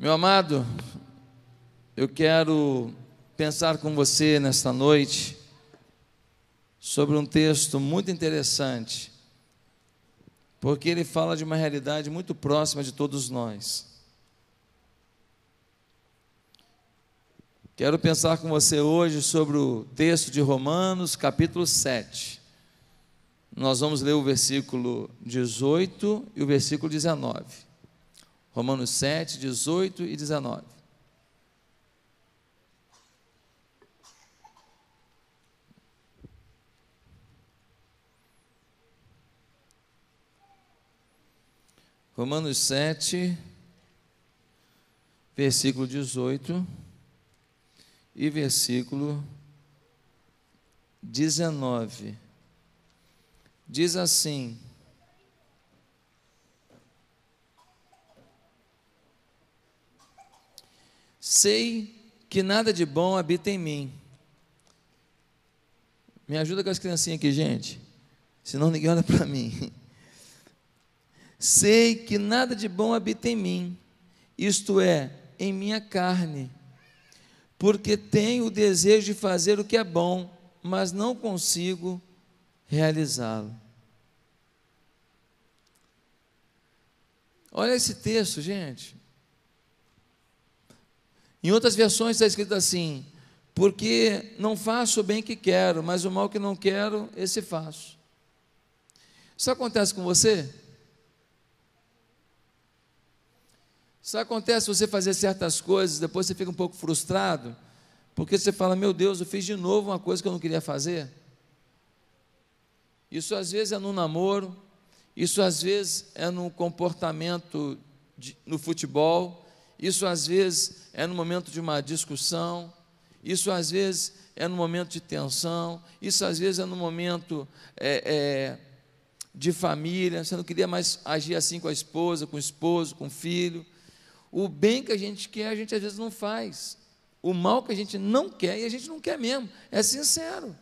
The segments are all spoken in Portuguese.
Meu amado, eu quero pensar com você nesta noite sobre um texto muito interessante, porque ele fala de uma realidade muito próxima de todos nós. Quero pensar com você hoje sobre o texto de Romanos, capítulo 7. Nós vamos ler o versículo 18 e o versículo 19. Romanos 7, 18 e 19. Romanos 7, versículo 18 e versículo 19. Diz assim: Sei que nada de bom habita em mim. Me ajuda com as criancinhas aqui, gente. Senão ninguém olha para mim. Sei que nada de bom habita em mim, isto é, em minha carne, porque tenho o desejo de fazer o que é bom, mas não consigo realizá-lo. Olha esse texto, gente. Em outras versões está escrito assim: porque não faço o bem que quero, mas o mal que não quero, esse faço. Isso acontece com você? Isso acontece você fazer certas coisas, depois você fica um pouco frustrado, porque você fala: Meu Deus, eu fiz de novo uma coisa que eu não queria fazer. Isso às vezes é no namoro, isso às vezes é no comportamento de, no futebol, isso às vezes é no momento de uma discussão, isso às vezes é no momento de tensão, isso às vezes é no momento é, é, de família, você não queria mais agir assim com a esposa, com o esposo, com o filho. O bem que a gente quer, a gente às vezes não faz. O mal que a gente não quer, e a gente não quer mesmo. É sincero.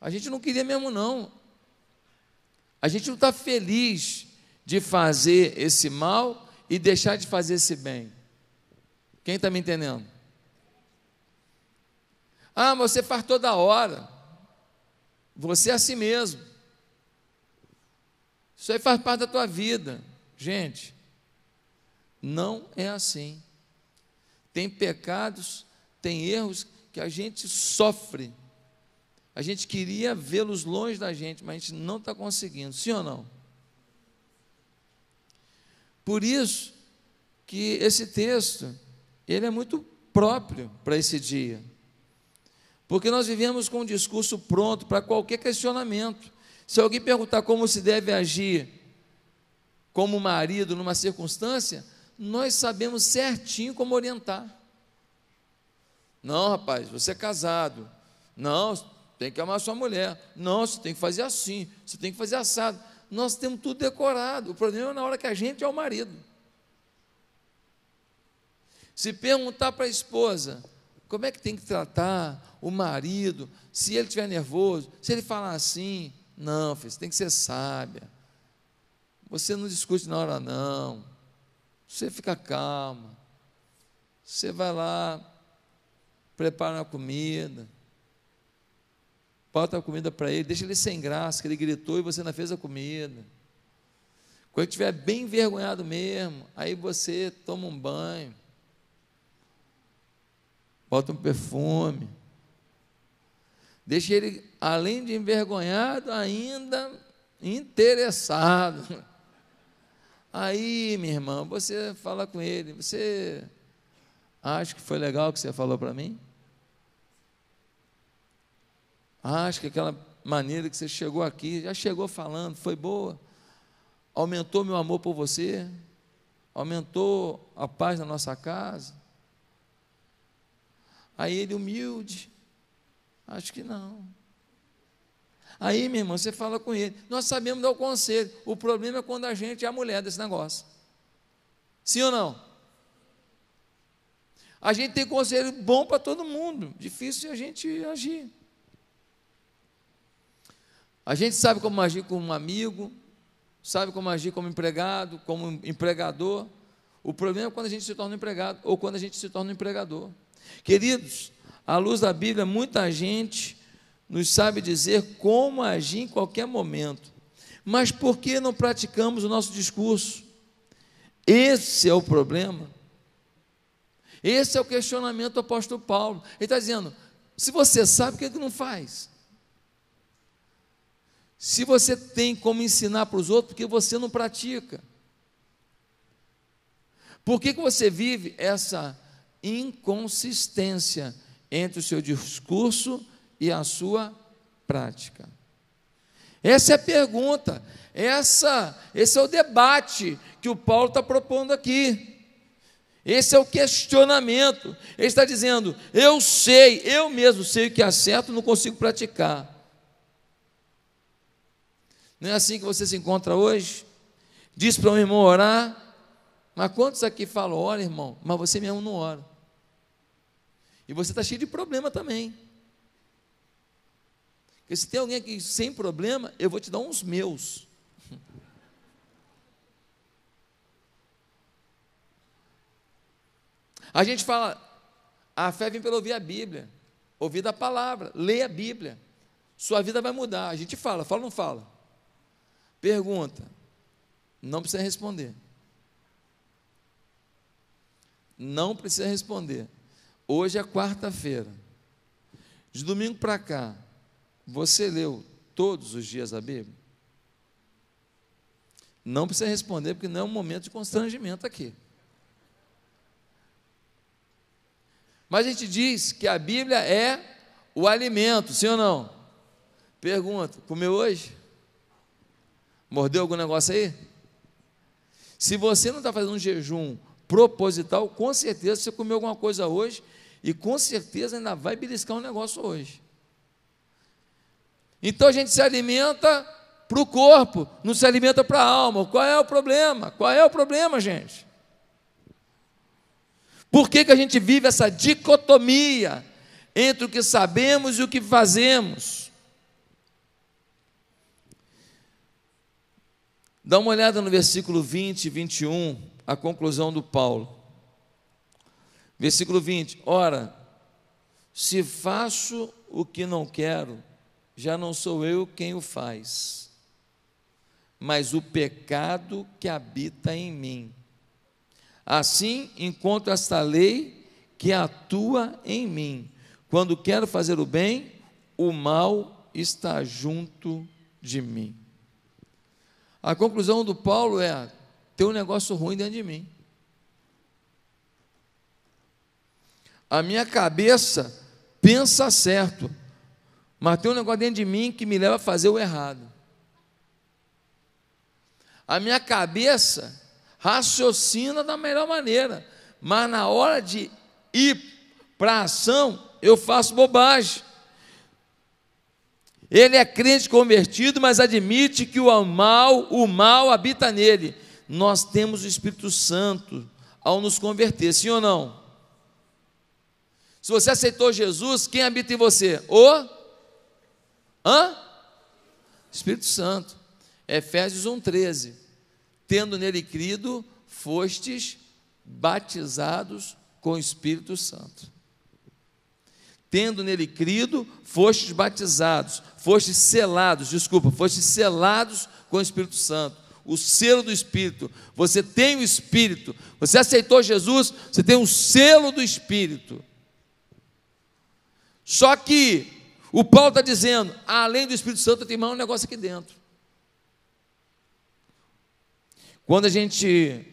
A gente não queria mesmo, não. A gente não está feliz de fazer esse mal e deixar de fazer esse bem. Quem está me entendendo? Ah, você faz toda hora. Você é assim mesmo. Isso aí faz parte da tua vida. Gente, não é assim. Tem pecados, tem erros que a gente sofre. A gente queria vê-los longe da gente, mas a gente não está conseguindo, sim ou não? Por isso que esse texto, ele é muito próprio para esse dia. Porque nós vivemos com um discurso pronto para qualquer questionamento. Se alguém perguntar como se deve agir como marido numa circunstância, nós sabemos certinho como orientar. Não, rapaz, você é casado. Não, tem que amar sua mulher. Não, você tem que fazer assim, você tem que fazer assado. Nós temos tudo decorado. O problema é na hora que a gente é o marido. Se perguntar para a esposa, como é que tem que tratar o marido, se ele estiver nervoso, se ele falar assim, não, filho, você tem que ser sábia. Você não discute na hora, não. Você fica calma. Você vai lá, prepara a comida, bota a comida para ele, deixa ele sem graça, que ele gritou e você não fez a comida. Quando estiver bem envergonhado mesmo, aí você toma um banho, bota um perfume, deixa ele, além de envergonhado, ainda interessado. Aí, minha irmã, você fala com ele, você acha que foi legal o que você falou para mim? Acha que aquela maneira que você chegou aqui, já chegou falando, foi boa? Aumentou meu amor por você? Aumentou a paz na nossa casa? Aí ele humilde, acho que não. Aí, meu irmão, você fala com ele. Nós sabemos dar o conselho. O problema é quando a gente é a mulher desse negócio. Sim ou não? A gente tem conselho bom para todo mundo. Difícil a gente agir. A gente sabe como agir com um amigo, sabe como agir como empregado, como empregador. O problema é quando a gente se torna empregado ou quando a gente se torna empregador. Queridos, à luz da Bíblia, muita gente nos sabe dizer como agir em qualquer momento. Mas por que não praticamos o nosso discurso? Esse é o problema. Esse é o questionamento do apóstolo Paulo. Ele está dizendo: se você sabe, por que não faz? Se você tem como ensinar para os outros, por que você não pratica? Por que, que você vive essa inconsistência entre o seu discurso e a sua prática? Essa é a pergunta, essa, esse é o debate que o Paulo está propondo aqui. Esse é o questionamento. Ele está dizendo: eu sei, eu mesmo sei o que é certo, não consigo praticar. Não é assim que você se encontra hoje? Diz para um irmão orar, mas quantos aqui falam, ora irmão, mas você mesmo não ora? E você está cheio de problema também. Porque se tem alguém aqui sem problema, eu vou te dar uns meus. A gente fala, a fé vem pelo ouvir a Bíblia, ouvir da palavra, ler a Bíblia. Sua vida vai mudar. A gente fala, fala ou não fala? Pergunta, não precisa responder. Não precisa responder. Hoje é quarta-feira. De domingo para cá, você leu todos os dias a Bíblia? Não precisa responder, porque não é um momento de constrangimento aqui. Mas a gente diz que a Bíblia é o alimento, sim ou não? Pergunta: comeu hoje? Mordeu algum negócio aí? Se você não está fazendo um jejum proposital, com certeza você comeu alguma coisa hoje e com certeza ainda vai beliscar um negócio hoje. Então a gente se alimenta para o corpo, não se alimenta para a alma. Qual é o problema? Qual é o problema, gente? Por que, que a gente vive essa dicotomia entre o que sabemos e o que fazemos? Dá uma olhada no versículo 20 e 21, a conclusão do Paulo. Versículo 20: Ora, se faço o que não quero, já não sou eu quem o faz, mas o pecado que habita em mim. Assim encontro esta lei que atua em mim. Quando quero fazer o bem, o mal está junto de mim. A conclusão do Paulo é: tem um negócio ruim dentro de mim. A minha cabeça pensa certo, mas tem um negócio dentro de mim que me leva a fazer o errado. A minha cabeça raciocina da melhor maneira, mas na hora de ir para a ação, eu faço bobagem. Ele é crente convertido, mas admite que o mal, o mal habita nele. Nós temos o Espírito Santo ao nos converter, sim ou não? Se você aceitou Jesus, quem habita em você? O Hã? Espírito Santo. Efésios 1:13 tendo nele crido, fostes batizados com o Espírito Santo. Tendo nele crido, fostes batizados, fostes selados, desculpa, fostes selados com o Espírito Santo. O selo do Espírito. Você tem o Espírito. Você aceitou Jesus, você tem um selo do Espírito. Só que o Paulo está dizendo, além do Espírito Santo, tem mais um negócio aqui dentro. Quando a gente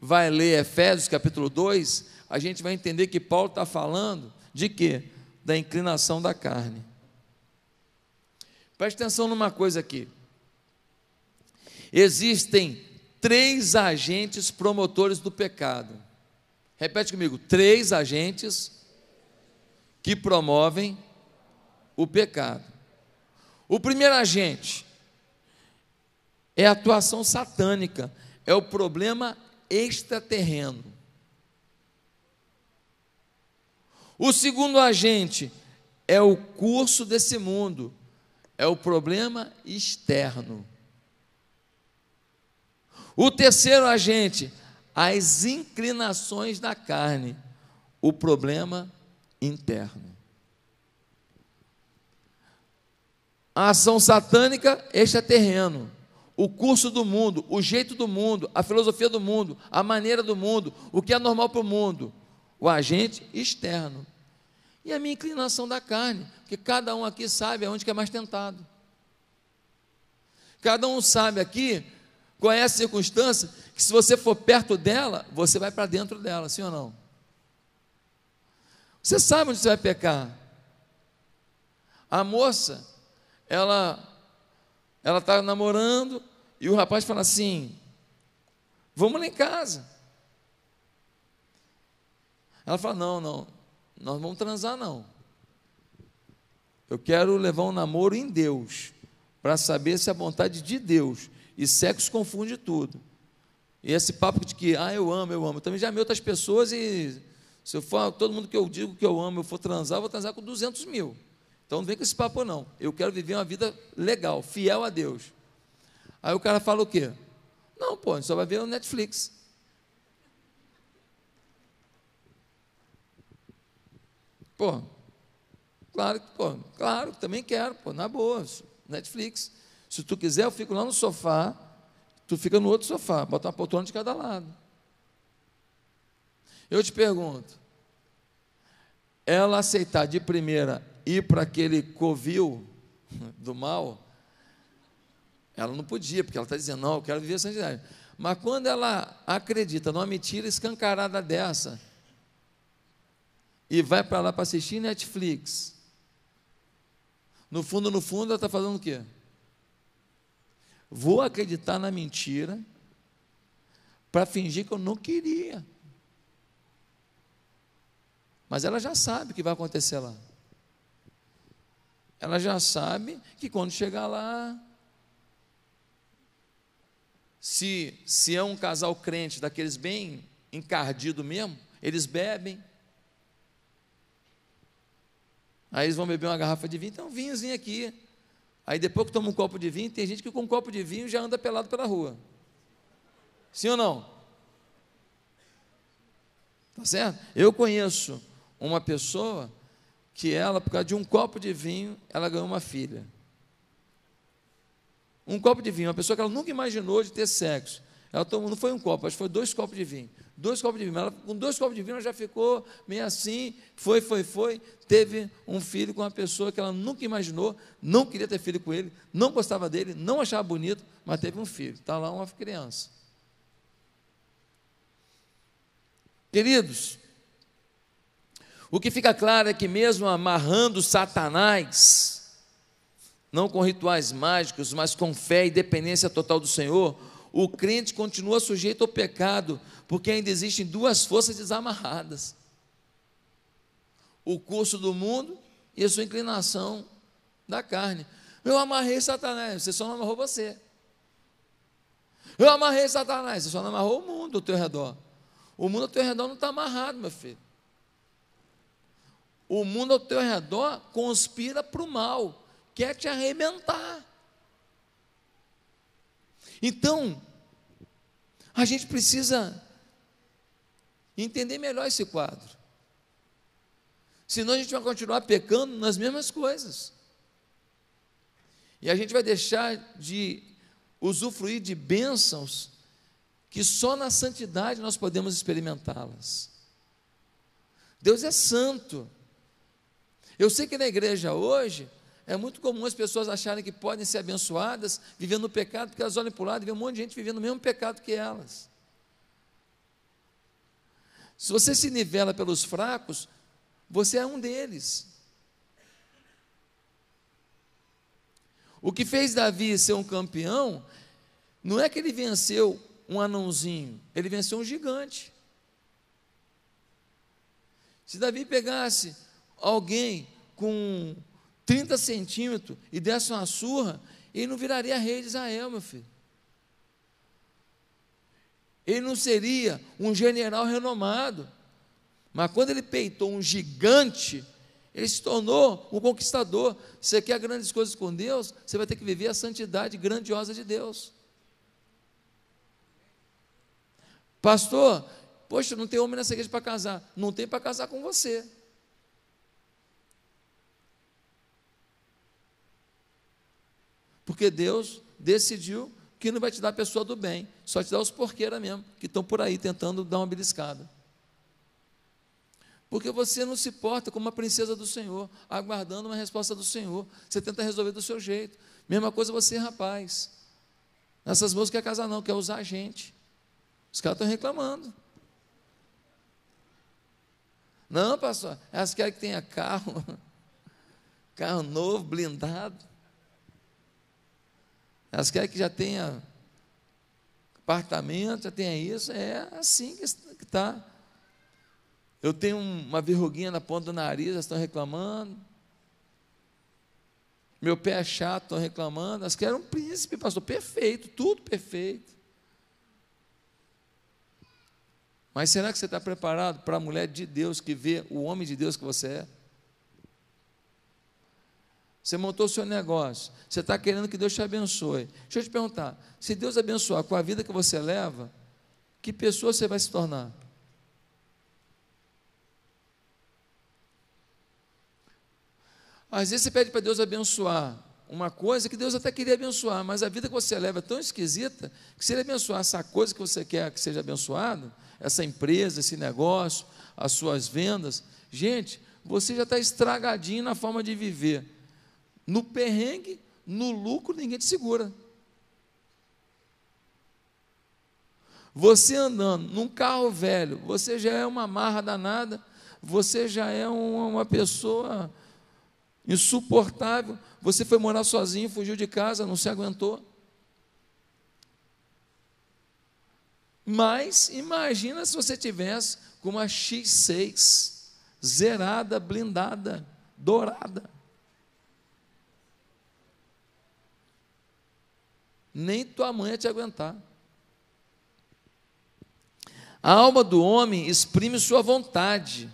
vai ler Efésios capítulo 2, a gente vai entender que Paulo está falando de quê? Da inclinação da carne. Preste atenção numa coisa aqui. Existem três agentes promotores do pecado. Repete comigo: três agentes que promovem o pecado. O primeiro agente é a atuação satânica é o problema extraterreno. O segundo agente é o curso desse mundo, é o problema externo. O terceiro agente, as inclinações da carne, o problema interno. A ação satânica, este é terreno. O curso do mundo, o jeito do mundo, a filosofia do mundo, a maneira do mundo, o que é normal para o mundo, o agente externo. E a minha inclinação da carne, porque cada um aqui sabe aonde que é mais tentado. Cada um sabe aqui qual é a circunstância que se você for perto dela, você vai para dentro dela, sim ou não? Você sabe onde você vai pecar. A moça, ela ela está namorando e o rapaz fala assim: Vamos lá em casa. Ela fala: Não, não, nós vamos transar, não. Eu quero levar um namoro em Deus, para saber se é a vontade de Deus. E sexo confunde tudo. E esse papo de que, ah, eu amo, eu amo. Eu também já amei outras pessoas e se eu for todo mundo que eu digo que eu amo, eu for transar, eu vou transar com 200 mil. Então não vem com esse papo, não. Eu quero viver uma vida legal, fiel a Deus. Aí o cara fala o quê? Não, pô, a gente só vai ver o Netflix. Pô, claro que, pô, claro, também quero, pô, na boa, Netflix. Se tu quiser, eu fico lá no sofá, tu fica no outro sofá, bota uma poltrona de cada lado. Eu te pergunto, ela aceitar de primeira ir para aquele covil do mal, ela não podia, porque ela está dizendo, não, eu quero viver a santidade. Mas quando ela acredita numa mentira escancarada dessa, e vai para lá para assistir Netflix, no fundo, no fundo, ela está fazendo o quê? Vou acreditar na mentira para fingir que eu não queria. Mas ela já sabe o que vai acontecer lá ela já sabe que quando chegar lá, se, se é um casal crente, daqueles bem encardido mesmo, eles bebem. Aí eles vão beber uma garrafa de vinho, então um vinhozinho aqui. Aí depois que toma um copo de vinho, tem gente que com um copo de vinho já anda pelado pela rua. Sim ou não? Tá certo? Eu conheço uma pessoa que ela, por causa de um copo de vinho, ela ganhou uma filha. Um copo de vinho, uma pessoa que ela nunca imaginou de ter sexo. Ela tomou, não foi um copo, acho que foi dois copos de vinho. Dois copos de vinho. Ela, com dois copos de vinho, ela já ficou meio assim, foi, foi, foi. Teve um filho com uma pessoa que ela nunca imaginou, não queria ter filho com ele, não gostava dele, não achava bonito, mas teve um filho. Está lá uma criança. Queridos, o que fica claro é que, mesmo amarrando Satanás, não com rituais mágicos, mas com fé e dependência total do Senhor, o crente continua sujeito ao pecado, porque ainda existem duas forças desamarradas: o curso do mundo e a sua inclinação da carne. Eu amarrei Satanás, você só não amarrou você. Eu amarrei Satanás, você só não amarrou o mundo ao teu redor. O mundo ao teu redor não está amarrado, meu filho o mundo ao teu redor conspira para o mal, quer te arrebentar. Então, a gente precisa entender melhor esse quadro. Senão a gente vai continuar pecando nas mesmas coisas. E a gente vai deixar de usufruir de bênçãos que só na santidade nós podemos experimentá-las. Deus é santo. Eu sei que na igreja hoje é muito comum as pessoas acharem que podem ser abençoadas vivendo no pecado, porque elas olham para o lado e vêem um monte de gente vivendo o mesmo pecado que elas. Se você se nivela pelos fracos, você é um deles. O que fez Davi ser um campeão não é que ele venceu um anãozinho, ele venceu um gigante. Se Davi pegasse alguém com 30 centímetros e desse uma surra, ele não viraria rei de Israel, meu filho. Ele não seria um general renomado. Mas quando ele peitou um gigante, ele se tornou um conquistador. Você quer grandes coisas com Deus, você vai ter que viver a santidade grandiosa de Deus. Pastor, poxa, não tem homem nessa igreja para casar. Não tem para casar com você. Porque Deus decidiu que não vai te dar a pessoa do bem, só te dá os porqueiras mesmo, que estão por aí tentando dar uma beliscada. Porque você não se porta como uma princesa do Senhor, aguardando uma resposta do Senhor. Você tenta resolver do seu jeito. Mesma coisa você, rapaz. Essas moças quer casar, não, quer usar a gente. Os caras estão reclamando. Não, pastor, elas querem que tenha carro, carro novo, blindado. Elas querem que já tenha apartamento, já tenha isso. É assim que está. Eu tenho uma verruguinha na ponta do nariz, elas estão reclamando. Meu pé é chato, estão reclamando. Elas querem um príncipe, pastor, perfeito, tudo perfeito. Mas será que você está preparado para a mulher de Deus que vê o homem de Deus que você é? Você montou o seu negócio, você está querendo que Deus te abençoe. Deixa eu te perguntar: se Deus abençoar com a vida que você leva, que pessoa você vai se tornar? Às vezes você pede para Deus abençoar uma coisa que Deus até queria abençoar, mas a vida que você leva é tão esquisita que se Ele abençoar essa coisa que você quer que seja abençoado, essa empresa, esse negócio, as suas vendas, gente, você já está estragadinho na forma de viver. No perrengue, no lucro, ninguém te segura. Você andando num carro velho, você já é uma marra danada, você já é uma, pessoa insuportável. Você foi morar sozinho, fugiu de casa, não se aguentou. Mas imagina se você tivesse com uma X6 zerada, blindada, dourada. Nem tua mãe ia te aguentar. A alma do homem exprime sua vontade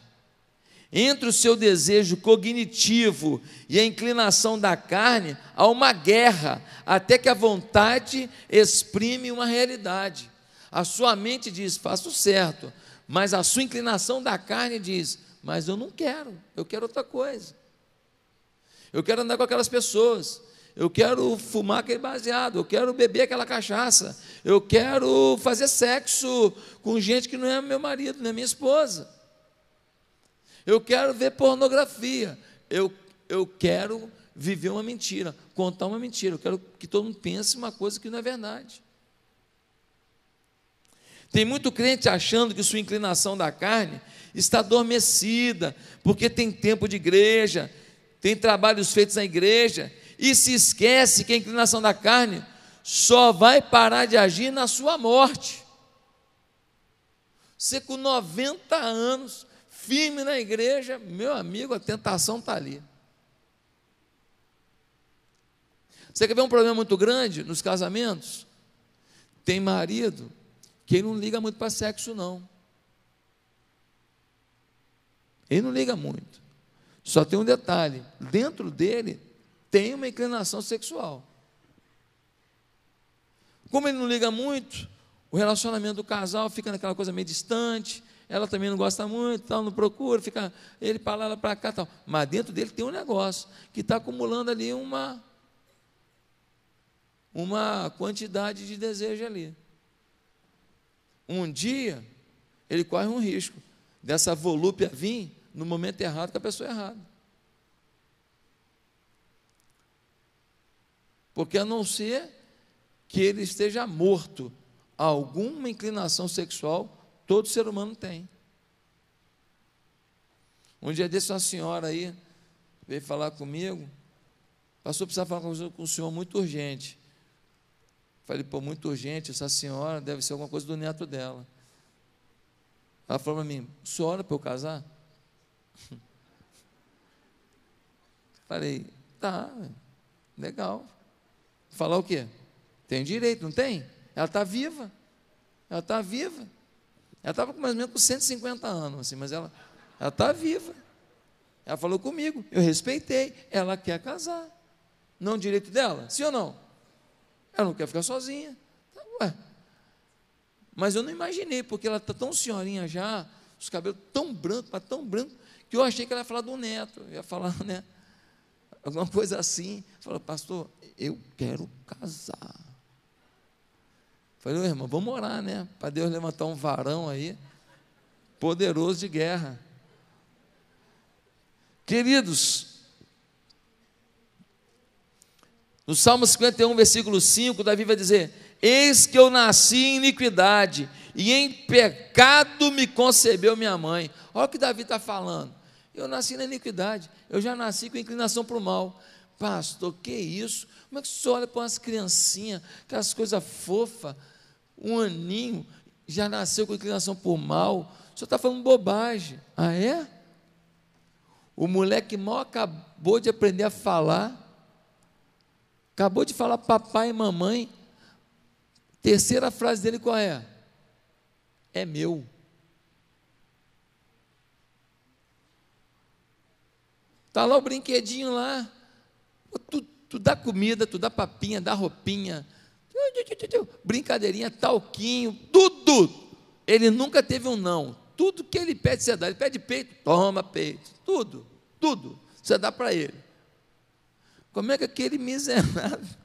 entre o seu desejo cognitivo e a inclinação da carne, há uma guerra, até que a vontade exprime uma realidade. A sua mente diz, faço certo, mas a sua inclinação da carne diz, mas eu não quero, eu quero outra coisa. Eu quero andar com aquelas pessoas, eu quero fumar aquele baseado, eu quero beber aquela cachaça, eu quero fazer sexo com gente que não é meu marido, não é minha esposa eu quero ver pornografia, eu, eu quero viver uma mentira, contar uma mentira, eu quero que todo mundo pense uma coisa que não é verdade. Tem muito crente achando que sua inclinação da carne está adormecida, porque tem tempo de igreja, tem trabalhos feitos na igreja, e se esquece que a inclinação da carne só vai parar de agir na sua morte. Você com 90 anos firme na igreja, meu amigo, a tentação está ali. Você quer ver um problema muito grande nos casamentos? Tem marido que não liga muito para sexo, não. Ele não liga muito. Só tem um detalhe: dentro dele tem uma inclinação sexual. Como ele não liga muito, o relacionamento do casal fica naquela coisa meio distante, ela também não gosta muito, tal, não procura, fica ele para lá, ela para cá, tal. Mas dentro dele tem um negócio que está acumulando ali uma uma quantidade de desejo ali. Um dia ele corre um risco dessa volúpia vir no momento errado com a pessoa errada. Porque a não ser que ele esteja morto alguma inclinação sexual Todo ser humano tem. Um dia desse, uma senhora aí veio falar comigo. Passou a precisar falar com o senhor muito urgente. Falei, pô, muito urgente, essa senhora deve ser alguma coisa do neto dela. Ela falou para mim, o senhor ora para eu casar? Falei, tá, legal. Falar o quê? Tem direito, não tem? Ela está viva. Ela está viva. Ela estava mais ou menos com 150 anos, assim, mas ela está viva. Ela falou comigo, eu respeitei. Ela quer casar. Não direito dela? Sim ou não? Ela não quer ficar sozinha. Então, ué. Mas eu não imaginei, porque ela está tão senhorinha já, os cabelos tão brancos, mas tão branco, que eu achei que ela ia falar do neto, ia falar, né? Alguma coisa assim. Falou, pastor, eu quero casar. Falei, irmão, vamos orar, né? Para Deus levantar um varão aí, poderoso de guerra. Queridos, no Salmo 51, versículo 5, Davi vai dizer: Eis que eu nasci em iniquidade, e em pecado me concebeu minha mãe. Olha o que Davi está falando. Eu nasci na iniquidade, eu já nasci com inclinação para o mal. Pastor, que isso? Como é que você olha para umas criancinhas, aquelas coisas fofas, um aninho, já nasceu com inclinação por mal? O senhor está falando bobagem. Ah, é? O moleque mal acabou de aprender a falar, acabou de falar papai e mamãe. Terceira frase dele qual é? É meu. Está lá o brinquedinho lá. Tu, tu dá comida, tu dá papinha, dá roupinha, brincadeirinha, talquinho, tudo. Ele nunca teve um não. Tudo que ele pede, você dá. Ele pede peito, toma peito. Tudo, tudo. Você dá para ele. Como é que aquele miserável,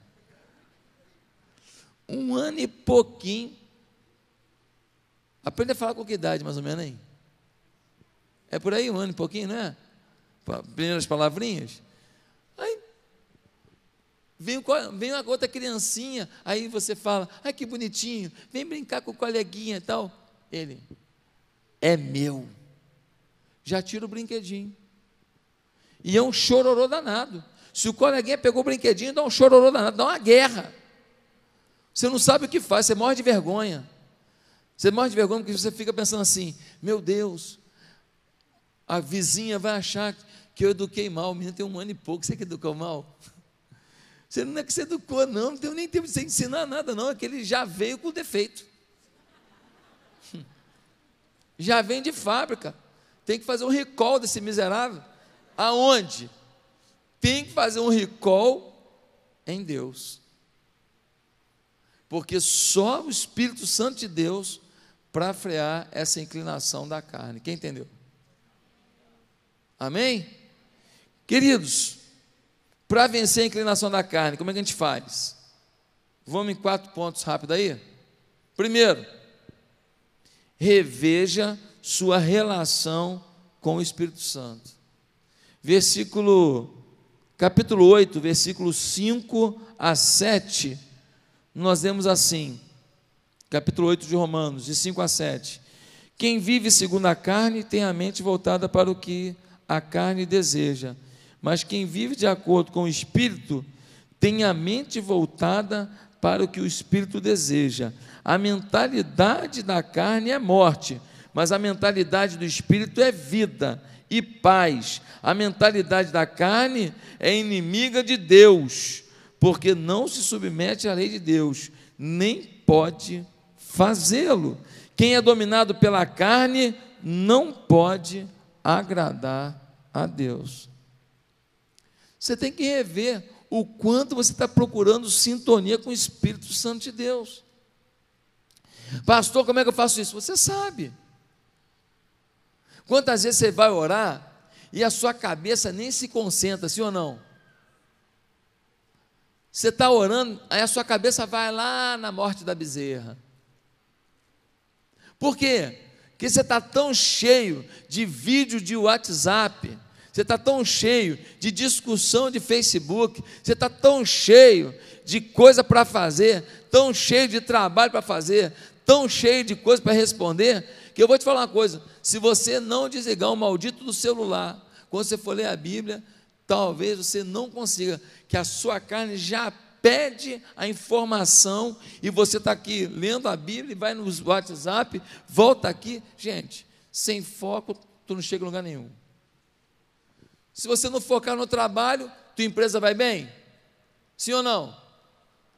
um ano e pouquinho, aprende a falar com que idade, mais ou menos, hein? É por aí, um ano e pouquinho, não é? primeiras palavrinhas. Vem, vem uma outra criancinha, aí você fala, ai que bonitinho, vem brincar com o coleguinha e tal. Ele, é meu. Já tira o brinquedinho. E é um chororô danado. Se o coleguinha pegou o brinquedinho, dá um chororô danado, dá uma guerra. Você não sabe o que faz, você morre de vergonha. Você morre de vergonha porque você fica pensando assim: meu Deus, a vizinha vai achar que eu eduquei mal. O menino tem um ano e pouco, você que educou mal? Você não é que você educou, não, não tem nem tempo de você ensinar nada, não, é que ele já veio com defeito. Já vem de fábrica. Tem que fazer um recall desse miserável. Aonde? Tem que fazer um recall em Deus. Porque só o Espírito Santo de Deus para frear essa inclinação da carne. Quem entendeu? Amém? Queridos, para vencer a inclinação da carne, como é que a gente faz? Vamos em quatro pontos rápido aí? Primeiro, reveja sua relação com o Espírito Santo. Versículo, capítulo 8, versículos 5 a 7, nós vemos assim, capítulo 8 de Romanos, de 5 a 7. Quem vive segundo a carne tem a mente voltada para o que a carne deseja, mas quem vive de acordo com o Espírito tem a mente voltada para o que o Espírito deseja. A mentalidade da carne é morte, mas a mentalidade do Espírito é vida e paz. A mentalidade da carne é inimiga de Deus, porque não se submete à lei de Deus, nem pode fazê-lo. Quem é dominado pela carne não pode agradar a Deus. Você tem que rever o quanto você está procurando sintonia com o Espírito Santo de Deus. Pastor, como é que eu faço isso? Você sabe. Quantas vezes você vai orar e a sua cabeça nem se concentra, sim ou não? Você está orando, aí a sua cabeça vai lá na morte da bezerra. Por quê? Porque você está tão cheio de vídeo de WhatsApp, você está tão cheio de discussão de Facebook, você está tão cheio de coisa para fazer, tão cheio de trabalho para fazer, tão cheio de coisa para responder, que eu vou te falar uma coisa: se você não desligar o maldito do celular, quando você for ler a Bíblia, talvez você não consiga, que a sua carne já pede a informação e você está aqui lendo a Bíblia e vai no WhatsApp, volta aqui. Gente, sem foco, tu não chega a lugar nenhum. Se você não focar no trabalho, tua empresa vai bem? Sim ou não?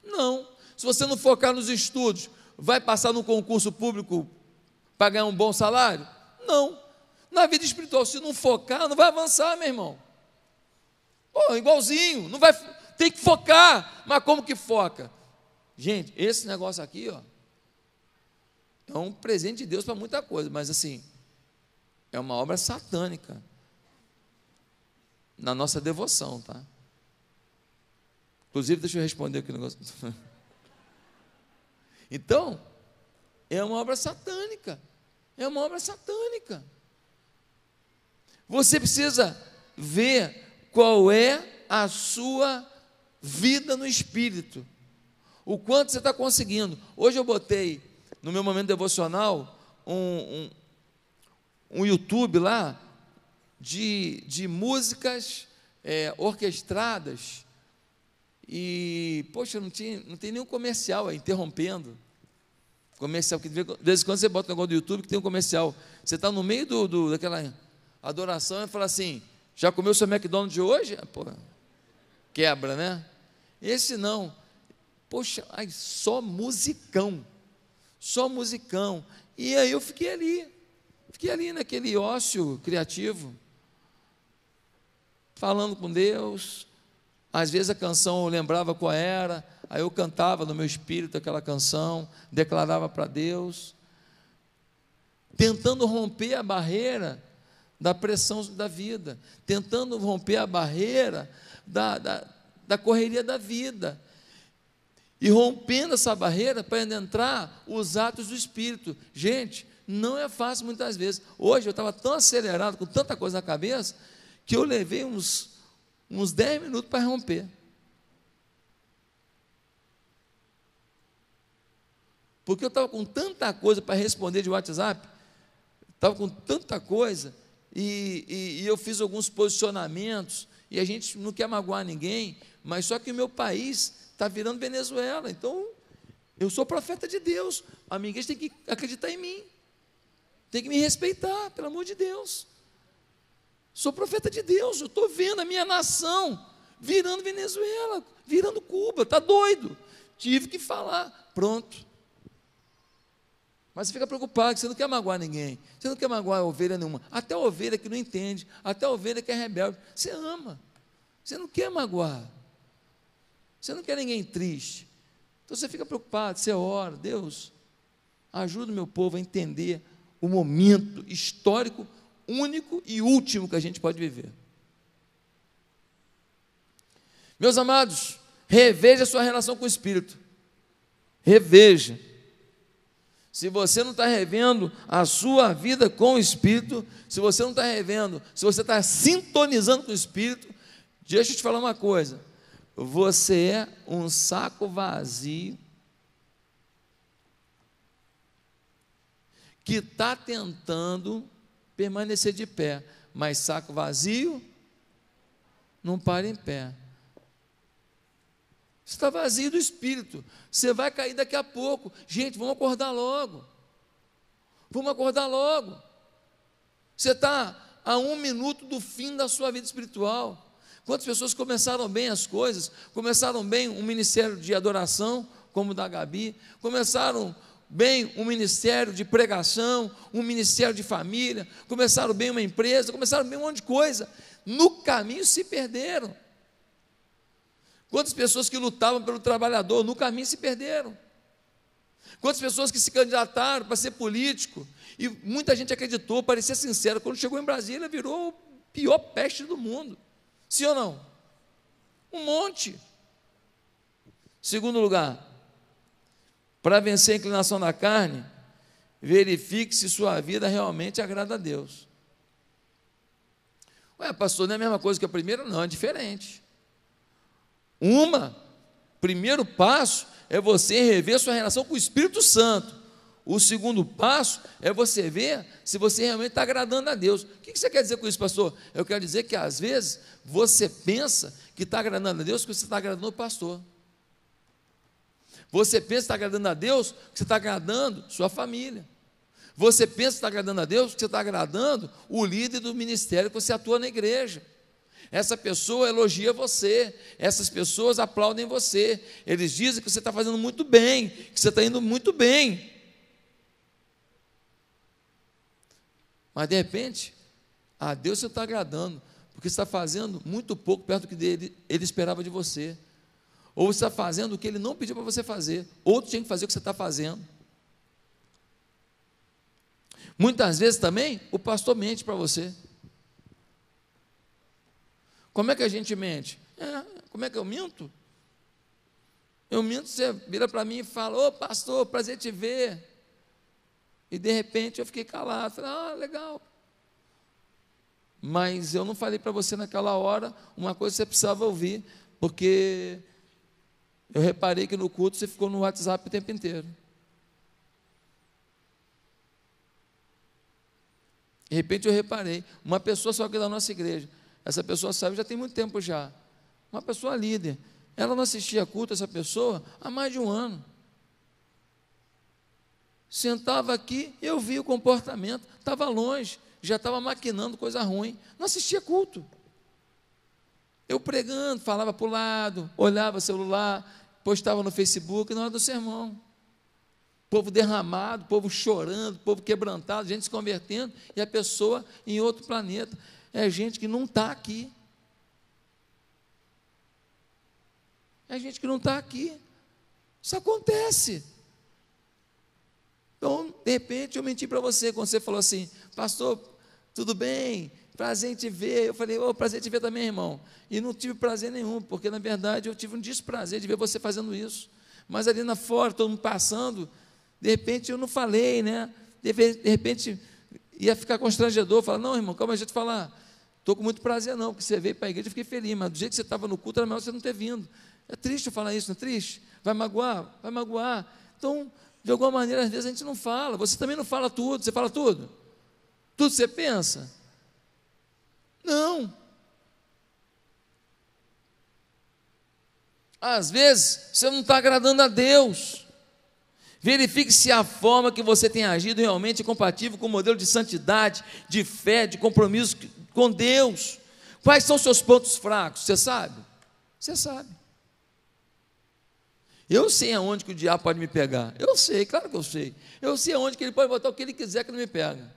Não. Se você não focar nos estudos, vai passar no concurso público para ganhar um bom salário? Não. Na vida espiritual, se não focar, não vai avançar, meu irmão. Pô, igualzinho, não vai, tem que focar. Mas como que foca? Gente, esse negócio aqui, ó, é um presente de Deus para muita coisa, mas assim, é uma obra satânica na nossa devoção, tá? Inclusive, deixa eu responder aqui o negócio. Então, é uma obra satânica. É uma obra satânica. Você precisa ver qual é a sua vida no espírito. O quanto você está conseguindo. Hoje eu botei no meu momento devocional um, um, um YouTube lá de, de músicas é, orquestradas. E, poxa, não, tinha, não tem nenhum comercial aí, interrompendo. Comercial, que de vez em quando você bota um negócio do YouTube que tem um comercial. Você está no meio do, do, daquela adoração e fala assim: já comeu seu McDonald's de hoje? Ah, pô, quebra, né? Esse não. Poxa, ai, só musicão. Só musicão. E aí eu fiquei ali. Fiquei ali naquele ócio criativo. Falando com Deus. Às vezes a canção eu lembrava qual era Aí eu cantava no meu espírito aquela canção, declarava para Deus, tentando romper a barreira da pressão da vida, tentando romper a barreira da, da, da correria da vida. E rompendo essa barreira para entrar os atos do Espírito. Gente, não é fácil muitas vezes. Hoje eu estava tão acelerado, com tanta coisa na cabeça, que eu levei uns, uns 10 minutos para romper. Porque eu estava com tanta coisa para responder de WhatsApp, estava com tanta coisa, e, e, e, eu fiz alguns posicionamentos, e a gente não quer magoar ninguém, mas só que o meu país está virando Venezuela, então eu sou profeta de Deus, a minha igreja tem que acreditar em mim, tem que me respeitar, pelo amor de Deus. Sou profeta de Deus, eu estou vendo a minha nação virando Venezuela, virando Cuba, está doido. Tive que falar, pronto. Mas você fica preocupado, você não quer magoar ninguém, você não quer magoar ovelha nenhuma, até ovelha que não entende, até ovelha que é rebelde, você ama, você não quer magoar, você não quer ninguém triste, então você fica preocupado, você ora, Deus, ajuda o meu povo a entender o momento histórico único e último que a gente pode viver. Meus amados, reveja a sua relação com o Espírito, reveja. Se você não está revendo a sua vida com o Espírito, se você não está revendo, se você está sintonizando com o Espírito, deixa eu te falar uma coisa: você é um saco vazio que está tentando permanecer de pé, mas saco vazio não para em pé. Está vazio do espírito. Você vai cair daqui a pouco. Gente, vamos acordar logo. Vamos acordar logo. Você está a um minuto do fim da sua vida espiritual. Quantas pessoas começaram bem as coisas, começaram bem um ministério de adoração, como o da Gabi, começaram bem um ministério de pregação, um ministério de família, começaram bem uma empresa, começaram bem um monte de coisa. No caminho se perderam. Quantas pessoas que lutavam pelo trabalhador no caminho se perderam? Quantas pessoas que se candidataram para ser político e muita gente acreditou, parecia sincero, quando chegou em Brasília virou o pior peste do mundo. Sim ou não? Um monte. Segundo lugar, para vencer a inclinação da carne, verifique se sua vida realmente agrada a Deus. Ué, pastor, não é a mesma coisa que a primeira? Não, é diferente. Uma, primeiro passo é você rever sua relação com o Espírito Santo. O segundo passo é você ver se você realmente está agradando a Deus. O que você quer dizer com isso, pastor? Eu quero dizer que às vezes você pensa que está agradando a Deus porque você está agradando o pastor. Você pensa que está agradando a Deus porque você está agradando sua família. Você pensa que está agradando a Deus porque você está agradando o líder do ministério que você atua na igreja. Essa pessoa elogia você, essas pessoas aplaudem você, eles dizem que você está fazendo muito bem, que você está indo muito bem. Mas de repente, a Deus você está agradando, porque está fazendo muito pouco perto do que ele esperava de você. Ou você está fazendo o que ele não pediu para você fazer, outro tinha que fazer o que você está fazendo. Muitas vezes também o pastor mente para você. Como é que a gente mente? É, como é que eu minto? Eu minto, você vira para mim e fala: Ô pastor, prazer te ver. E de repente eu fiquei calado. Falei: Ah, legal. Mas eu não falei para você naquela hora uma coisa que você precisava ouvir, porque eu reparei que no culto você ficou no WhatsApp o tempo inteiro. De repente eu reparei, uma pessoa só aqui da nossa igreja, essa pessoa sabe já tem muito tempo já, uma pessoa líder, ela não assistia culto, essa pessoa, há mais de um ano. Sentava aqui, eu vi o comportamento, estava longe, já estava maquinando coisa ruim, não assistia culto. Eu pregando, falava para o lado, olhava o celular, postava no Facebook na hora do sermão povo derramado, povo chorando, povo quebrantado, gente se convertendo, e a pessoa em outro planeta. É gente que não está aqui. É gente que não está aqui. Isso acontece. Então, de repente, eu menti para você quando você falou assim, pastor, tudo bem? Prazer em te ver. Eu falei, oh, prazer em te ver também, irmão. E não tive prazer nenhum, porque na verdade eu tive um desprazer de ver você fazendo isso. Mas ali na fora, todo mundo passando, de repente eu não falei, né? De, repente ia ficar constrangedor, falar, não, irmão, calma, a gente falar. Estou com muito prazer, não, porque você veio para a igreja, eu fiquei feliz, mas do jeito que você estava no culto, era melhor você não ter vindo. É triste eu falar isso, não é triste? Vai magoar? Vai magoar. Então, de alguma maneira, às vezes a gente não fala. Você também não fala tudo. Você fala tudo? Tudo você pensa? Não. Às vezes, você não está agradando a Deus. Verifique se a forma que você tem agido realmente é compatível com o modelo de santidade, de fé, de compromisso com Deus. Quais são seus pontos fracos? Você sabe? Você sabe. Eu sei aonde que o diabo pode me pegar. Eu sei, claro que eu sei. Eu sei aonde que ele pode botar o que ele quiser que não me pega.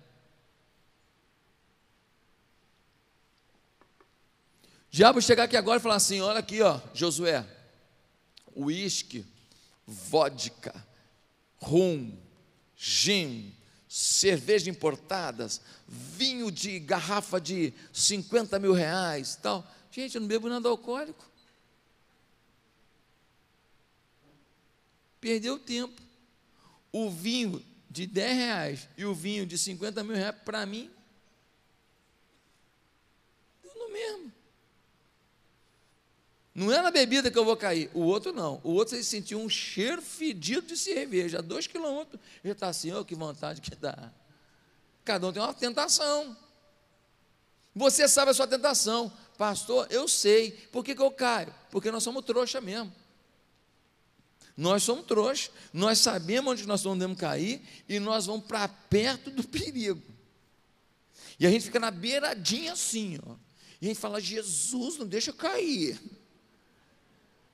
Diabo chegar aqui agora e falar assim: olha aqui, ó, Josué, uísque, vodka, rum, gin, cerveja importadas, vinho de garrafa de 50 mil reais, tal. Gente, eu não bebo nada alcoólico. Perdeu tempo. O vinho de 10 reais e o vinho de 50 mil reais, para mim, no mesmo. Não é na bebida que eu vou cair. O outro não. O outro ele sentiu um cheiro fedido de cerveja. A dois quilômetros. Ele está assim, oh, que vontade que dá. Cada um tem uma tentação. Você sabe a sua tentação. Pastor, eu sei. Por que, que eu caio? Porque nós somos trouxa mesmo. Nós somos trouxa. Nós sabemos onde nós podemos cair e nós vamos para perto do perigo. E a gente fica na beiradinha assim, ó. E a gente fala, Jesus, não deixa eu cair.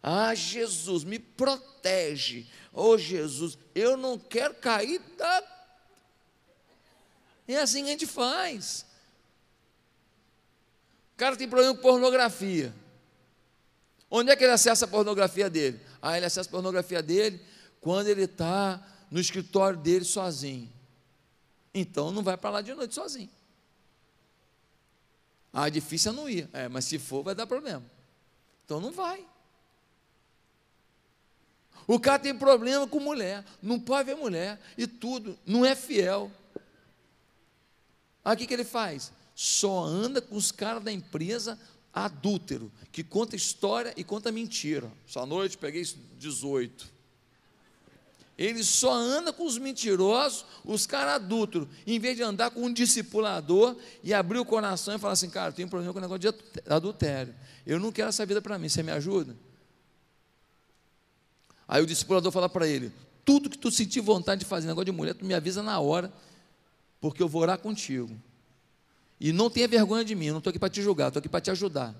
Ah, Jesus, me protege. Oh, Jesus, eu não quero cair da. É assim que a gente faz. O cara tem problema com pornografia. Onde é que ele acessa a pornografia dele? Ah, ele acessa a pornografia dele quando ele está no escritório dele sozinho. Então não vai para lá de noite sozinho. Ah, difícil é não ir. É, mas se for, vai dar problema. Então não vai. O cara tem problema com mulher, não pode ver mulher e tudo, não é fiel. Aí o que, que ele faz? Só anda com os caras da empresa adúltero, que conta história e conta mentira. Essa noite peguei 18. Ele só anda com os mentirosos, os caras adúlteros, em vez de andar com um discipulador e abrir o coração e falar assim: cara, eu tenho um problema com o negócio de adultério. Eu não quero essa vida para mim, você me ajuda? Aí o discipulador fala para ele: tudo que tu sentir vontade de fazer, negócio de mulher, tu me avisa na hora, porque eu vou orar contigo. E não tenha vergonha de mim, eu não estou aqui para te julgar, estou aqui para te ajudar.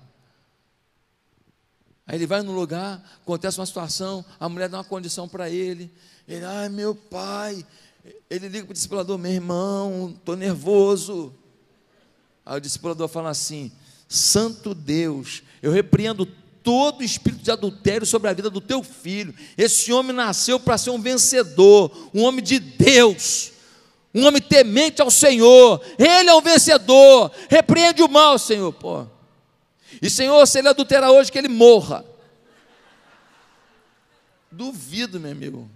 Aí ele vai no lugar, acontece uma situação, a mulher dá uma condição para ele. Ele, ai meu pai. Ele liga para o discipulador, meu irmão, estou nervoso. Aí o discipulador fala assim: Santo Deus, eu repreendo todo espírito de adultério sobre a vida do teu filho. Esse homem nasceu para ser um vencedor, um homem de Deus, Um homem temente ao Senhor, ele é um vencedor, repreende o mal, Senhor, pô. E Senhor, se ele adulterar hoje, que ele morra. Duvido, meu amigo.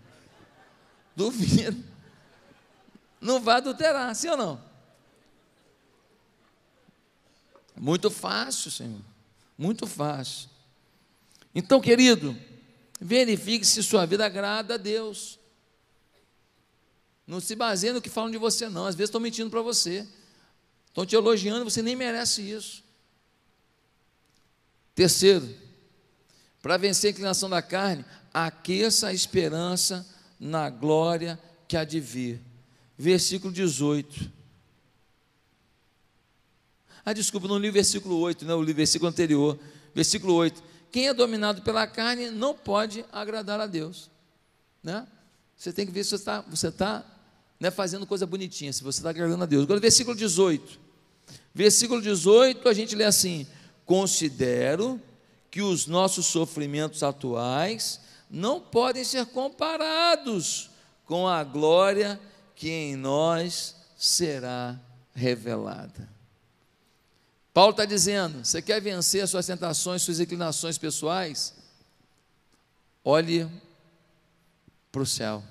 Duvido. Não vai adulterar, sim ou não? Muito fácil, Senhor. Muito fácil. Então, querido, verifique se sua vida agrada a Deus. Não se baseie no que falam de você, não. Às vezes estão mentindo para você. Estão te elogiando, você nem merece isso. Terceiro, para vencer a inclinação da carne, aqueça a esperança na glória que há de vir. Versículo 18. Ah, desculpa, não li o versículo 8, não, eu li o versículo anterior. Versículo 8. Quem é dominado pela carne não pode agradar a Deus. Né? Você tem que ver se você está você tá, né, fazendo coisa bonitinha, se você está agradando a Deus. Agora, versículo 18. Versículo 18, a gente lê assim: Considero que os nossos sofrimentos atuais não podem ser comparados com a glória que em nós será revelada. Paulo está dizendo: você quer vencer suas tentações, suas inclinações pessoais? Olhe para o céu,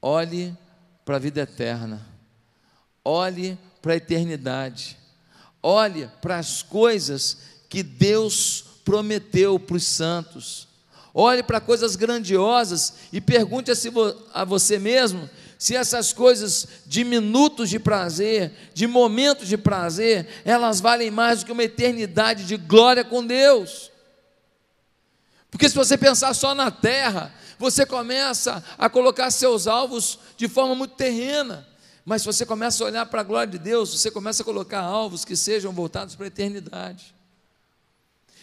olhe para a vida eterna, olhe para a eternidade, olhe para as coisas que Deus prometeu para os santos, olhe para coisas grandiosas e pergunte a você mesmo se essas coisas de minutos de prazer, de momentos de prazer, elas valem mais do que uma eternidade de glória com Deus. Porque se você pensar só na terra, você começa a colocar seus alvos de forma muito terrena. Mas se você começa a olhar para a glória de Deus, você começa a colocar alvos que sejam voltados para a eternidade.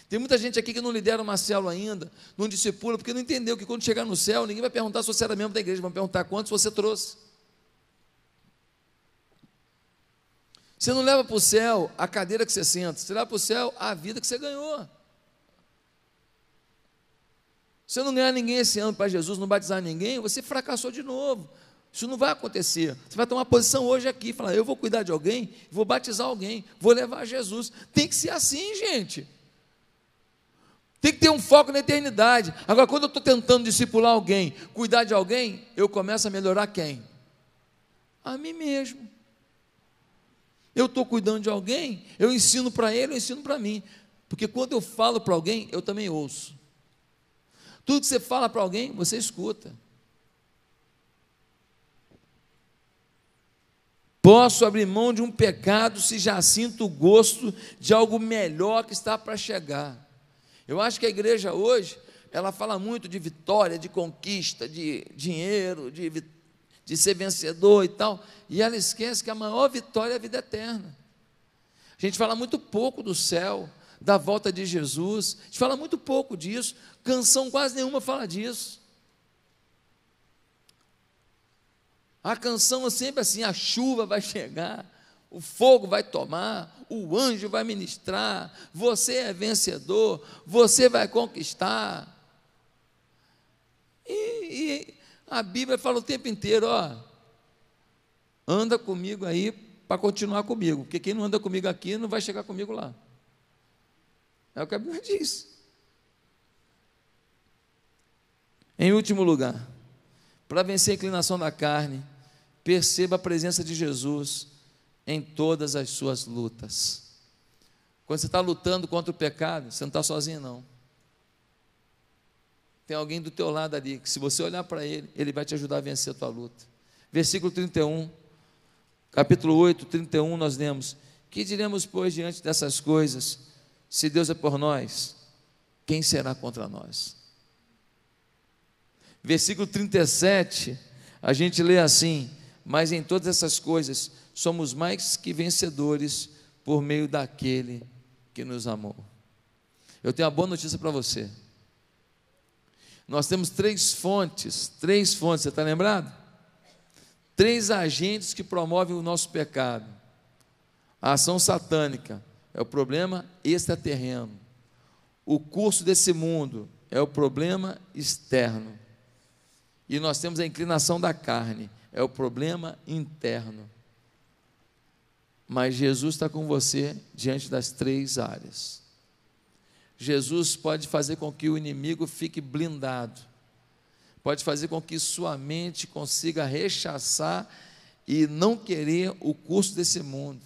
Tem muita gente aqui que não lidera uma célula ainda, não discipula, porque não entendeu que quando chegar no céu, ninguém vai perguntar se você era membro da igreja, vão perguntar quantos você trouxe. Você não leva para o céu a cadeira que você senta, você leva para o céu a vida que você ganhou. Se você não ganhar ninguém esse ano para Jesus, não batizar ninguém, você fracassou de novo. Isso não vai acontecer. Você vai tomar posição hoje aqui, falar: eu vou cuidar de alguém, vou batizar alguém, vou levar Jesus. Tem que ser assim, gente. Tem que ter um foco na eternidade. Agora, quando eu estou tentando discipular alguém, cuidar de alguém, eu começo a melhorar quem? A mim mesmo. Eu estou cuidando de alguém, eu ensino para ele, eu ensino para mim. Porque quando eu falo para alguém, eu também ouço. Tudo que você fala para alguém, você escuta. Posso abrir mão de um pecado se já sinto o gosto de algo melhor que está para chegar. Eu acho que a igreja hoje, ela fala muito de vitória, de conquista, de dinheiro, de, de ser vencedor e tal, e ela esquece que a maior vitória é a vida eterna. A gente fala muito pouco do céu, da volta de Jesus, a gente fala muito pouco disso, canção quase nenhuma fala disso. A canção é sempre assim: a chuva vai chegar, o fogo vai tomar, o anjo vai ministrar, você é vencedor, você vai conquistar. E, e a Bíblia fala o tempo inteiro: ó, anda comigo aí para continuar comigo, porque quem não anda comigo aqui não vai chegar comigo lá. É o que a Bíblia diz. Em último lugar, para vencer a inclinação da carne, perceba a presença de Jesus em todas as suas lutas. Quando você está lutando contra o pecado, você não está sozinho, não. Tem alguém do teu lado ali, que se você olhar para ele, ele vai te ajudar a vencer a tua luta. Versículo 31, capítulo 8, 31, nós lemos: Que diremos, pois, diante dessas coisas? Se Deus é por nós, quem será contra nós? Versículo 37, a gente lê assim: Mas em todas essas coisas somos mais que vencedores por meio daquele que nos amou. Eu tenho uma boa notícia para você. Nós temos três fontes, três fontes, você está lembrado? Três agentes que promovem o nosso pecado. A ação satânica é o problema extraterreno. O curso desse mundo é o problema externo. E nós temos a inclinação da carne, é o problema interno. Mas Jesus está com você diante das três áreas. Jesus pode fazer com que o inimigo fique blindado, pode fazer com que sua mente consiga rechaçar e não querer o curso desse mundo,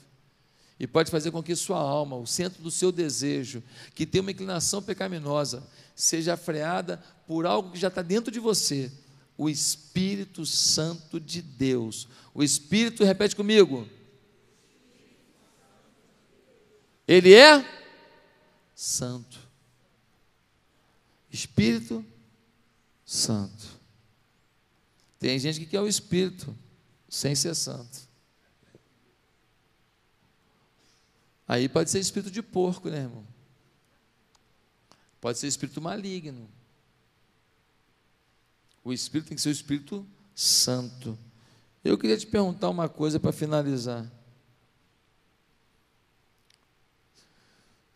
e pode fazer com que sua alma, o centro do seu desejo, que tem uma inclinação pecaminosa, seja freada por algo que já está dentro de você o Espírito Santo de Deus. O Espírito, repete comigo, ele é santo. Espírito Santo. Tem gente que quer o Espírito sem ser santo. Aí pode ser espírito de porco, né, irmão? Pode ser espírito maligno. O espírito tem que ser o espírito santo. Eu queria te perguntar uma coisa para finalizar.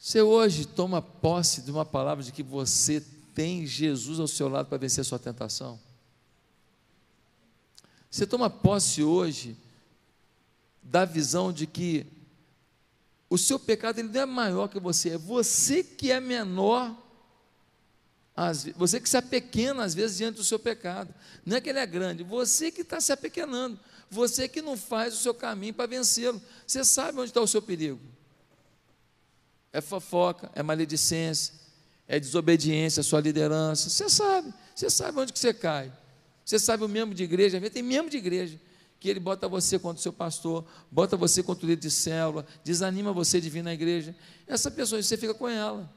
Você hoje toma posse de uma palavra de que você tem Jesus ao seu lado para vencer a sua tentação? Você toma posse hoje da visão de que o seu pecado ele não é maior que você, é você que é menor, você que se apequena às vezes diante do seu pecado. Não é que ele é grande, você que está se apequenando, você que não faz o seu caminho para vencê-lo. Você sabe onde está o seu perigo. É fofoca, é maledicência, é desobediência à sua liderança. Você sabe, você sabe onde que você cai. Você sabe o membro de igreja, tem membro de igreja que ele bota você contra o seu pastor, bota você contra o líder de célula, desanima você de vir na igreja. Essa pessoa, você fica com ela.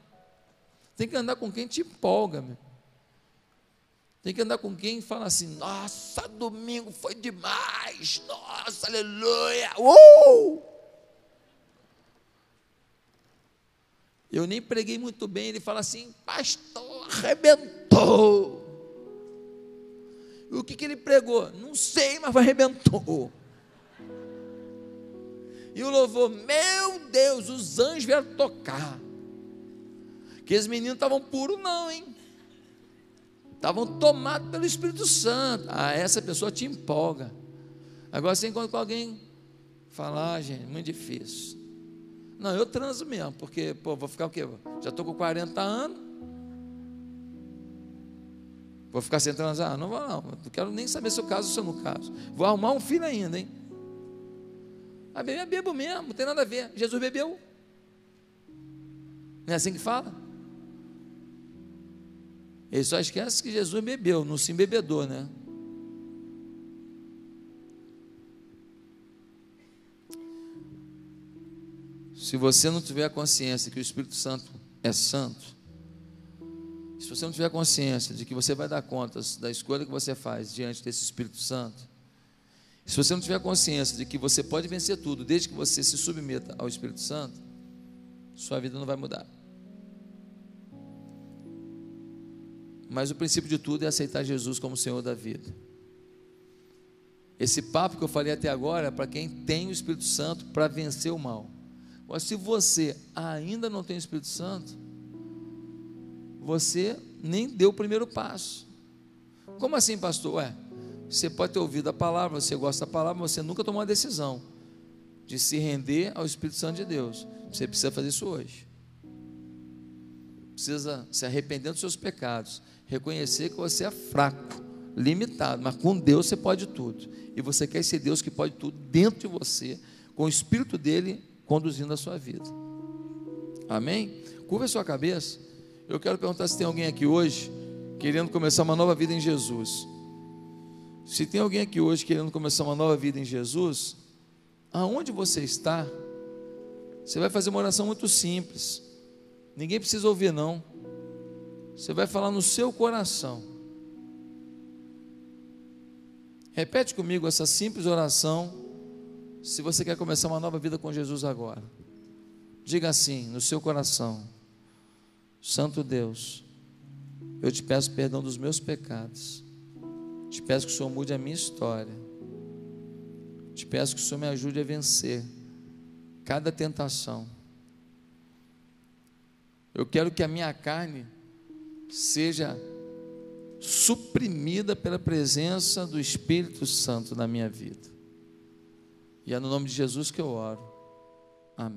Tem que andar com quem te empolga, meu. Tem que andar com quem fala assim: nossa, domingo foi demais, nossa, aleluia, uh! Eu nem preguei muito bem, ele fala assim: pastor, arrebentou. O que, que ele pregou? Não sei, mas arrebentou. E o louvor, meu Deus, os anjos vieram tocar. Que os meninos estavam puros, não, hein? Estavam tomados pelo Espírito Santo. Ah, essa pessoa te empolga. Agora você encontra com alguém, falar, ah, gente, muito difícil. Não, eu transo mesmo, porque, pô, vou ficar o quê? Já estou com 40 anos. Vou ficar sem transar? Não vou não. Não quero nem saber se eu caso ou se eu não caso. Vou arrumar um filho ainda, hein? A beber é bebo mesmo, não tem nada a ver. Jesus bebeu. Não é assim que fala? Ele só esquece que Jesus bebeu, não se embebedou, né? Se você não tiver consciência que o Espírito Santo é santo, se você não tiver consciência de que você vai dar contas da escolha que você faz diante desse Espírito Santo, se você não tiver consciência de que você pode vencer tudo desde que você se submeta ao Espírito Santo, sua vida não vai mudar. Mas o princípio de tudo é aceitar Jesus como Senhor da vida. Esse papo que eu falei até agora é para quem tem o Espírito Santo para vencer o mal. Mas se você ainda não tem o Espírito Santo, você nem deu o primeiro passo. Como assim, pastor? Ué, você pode ter ouvido a palavra, você gosta da palavra, mas você nunca tomou a decisão de se render ao Espírito Santo de Deus. Você precisa fazer isso hoje. Precisa se arrepender dos seus pecados, reconhecer que você é fraco, limitado, mas com Deus você pode tudo. E você quer esse Deus que pode tudo dentro de você, com o Espírito dele conduzindo a sua vida. Amém? Curva a sua cabeça. Eu quero perguntar se tem alguém aqui hoje querendo começar uma nova vida em Jesus. Se tem alguém aqui hoje querendo começar uma nova vida em Jesus, aonde você está, você vai fazer uma oração muito simples. Ninguém precisa ouvir, não. Você vai falar no seu coração. Repete comigo essa simples oração. Se você quer começar uma nova vida com Jesus agora, diga assim no seu coração. Santo Deus, eu te peço perdão dos meus pecados. Te peço que o Senhor mude a minha história. Te peço que o Senhor me ajude a vencer cada tentação. Eu quero que a minha carne seja suprimida pela presença do Espírito Santo na minha vida. E é no nome de Jesus que eu oro.